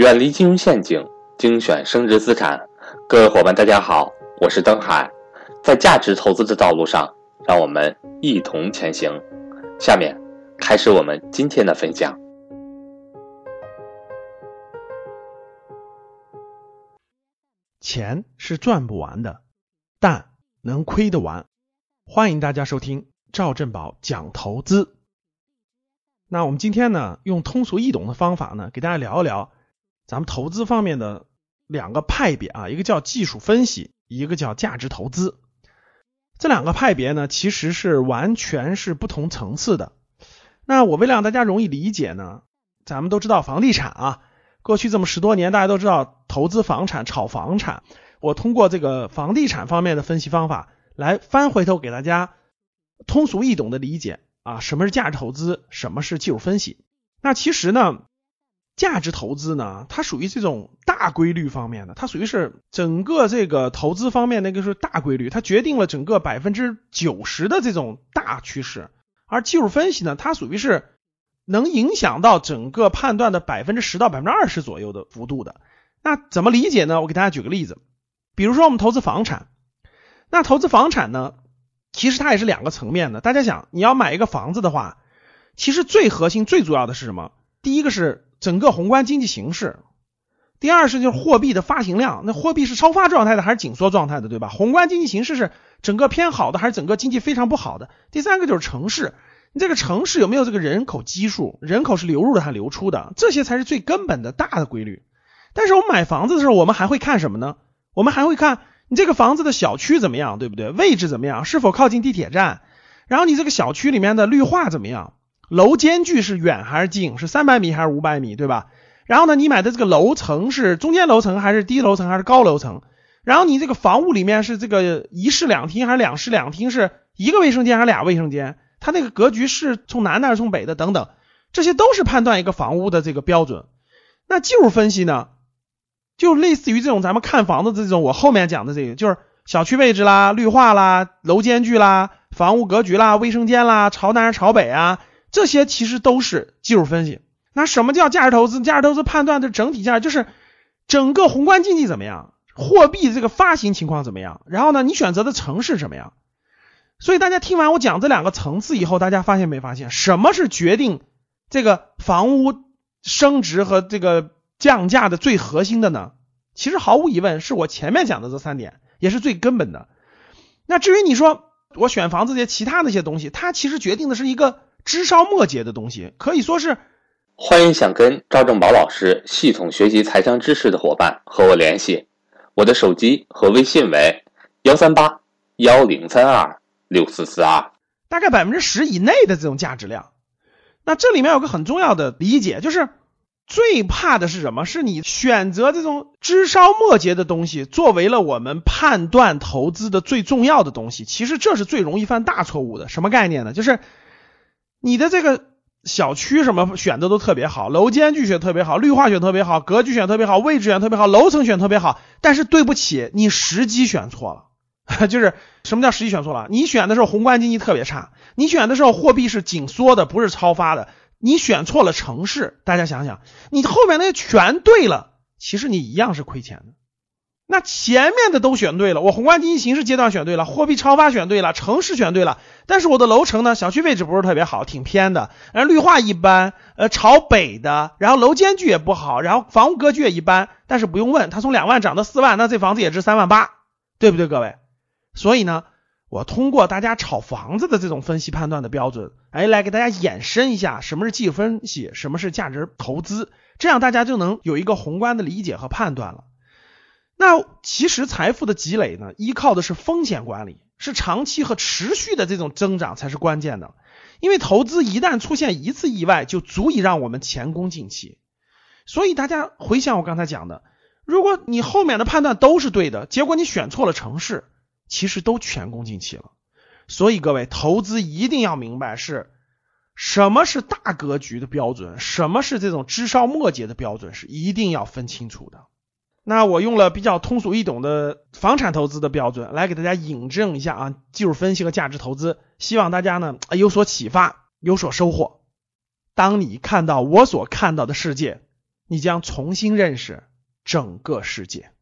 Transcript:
远离金融陷阱，精选升值资产。各位伙伴，大家好，我是登海。在价值投资的道路上，让我们一同前行。下面开始我们今天的分享。钱是赚不完的，但能亏得完。欢迎大家收听赵正宝讲投资。那我们今天呢，用通俗易懂的方法呢，给大家聊一聊咱们投资方面的两个派别啊，一个叫技术分析，一个叫价值投资。这两个派别呢，其实是完全是不同层次的。那我为了让大家容易理解呢，咱们都知道房地产啊，过去这么十多年，大家都知道投资房产、炒房产。我通过这个房地产方面的分析方法。来翻回头给大家通俗易懂的理解啊，什么是价值投资，什么是技术分析？那其实呢，价值投资呢，它属于这种大规律方面的，它属于是整个这个投资方面那个是大规律，它决定了整个百分之九十的这种大趋势。而技术分析呢，它属于是能影响到整个判断的百分之十到百分之二十左右的幅度的。那怎么理解呢？我给大家举个例子，比如说我们投资房产。那投资房产呢，其实它也是两个层面的。大家想，你要买一个房子的话，其实最核心、最主要的是什么？第一个是整个宏观经济形势，第二是就是货币的发行量。那货币是超发状态的还是紧缩状态的，对吧？宏观经济形势是整个偏好的还是整个经济非常不好的？第三个就是城市，你这个城市有没有这个人口基数？人口是流入的还是流出的？这些才是最根本的大的规律。但是我们买房子的时候，我们还会看什么呢？我们还会看。你这个房子的小区怎么样，对不对？位置怎么样？是否靠近地铁站？然后你这个小区里面的绿化怎么样？楼间距是远还是近？是三百米还是五百米，对吧？然后呢，你买的这个楼层是中间楼层还是低楼层还是高楼层？然后你这个房屋里面是这个一室两厅还是两室两厅？是一个卫生间还是俩卫生间？它那个格局是从南的还是从北的？等等，这些都是判断一个房屋的这个标准。那技术分析呢？就类似于这种咱们看房子这种，我后面讲的这个，就是小区位置啦、绿化啦、楼间距啦、房屋格局啦、卫生间啦、朝南朝北啊，这些其实都是技术分析。那什么叫价值投资？价值投资判断的整体价值就是整个宏观经济怎么样，货币这个发行情况怎么样，然后呢，你选择的城市怎么样。所以大家听完我讲这两个层次以后，大家发现没发现，什么是决定这个房屋升值和这个？降价的最核心的呢，其实毫无疑问是我前面讲的这三点，也是最根本的。那至于你说我选房子这些其他那些东西，它其实决定的是一个枝梢末节的东西，可以说是。欢迎想跟赵正宝老师系统学习财商知识的伙伴和我联系，我的手机和微信为幺三八幺零三二六四四二，大概百分之十以内的这种价值量。那这里面有个很重要的理解，就是。最怕的是什么？是你选择这种枝梢末节的东西，作为了我们判断投资的最重要的东西。其实这是最容易犯大错误的。什么概念呢？就是你的这个小区什么选的都特别好，楼间距选特别好，绿化选特别好，格局选特别好，位置选特别好，楼层选特别好。但是对不起，你时机选错了。就是什么叫时机选错了？你选的时候宏观经济特别差，你选的时候货币是紧缩的，不是超发的。你选错了城市，大家想想，你后面那些全对了，其实你一样是亏钱的。那前面的都选对了，我宏观经济形势阶段选对了，货币超发选对了，城市选对了，但是我的楼层呢，小区位置不是特别好，挺偏的，然后绿化一般，呃，朝北的，然后楼间距也不好，然后房屋格局也一般。但是不用问，它从两万涨到四万，那这房子也值三万八，对不对，各位？所以呢？我通过大家炒房子的这种分析判断的标准，哎，来给大家衍生一下什么是技术分析，什么是价值投资，这样大家就能有一个宏观的理解和判断了。那其实财富的积累呢，依靠的是风险管理，是长期和持续的这种增长才是关键的。因为投资一旦出现一次意外，就足以让我们前功尽弃。所以大家回想我刚才讲的，如果你后面的判断都是对的，结果你选错了城市。其实都前功尽弃了，所以各位投资一定要明白是什么是大格局的标准，什么是这种枝梢末节的标准，是一定要分清楚的。那我用了比较通俗易懂的房产投资的标准来给大家引证一下啊，技术分析和价值投资，希望大家呢有所启发，有所收获。当你看到我所看到的世界，你将重新认识整个世界。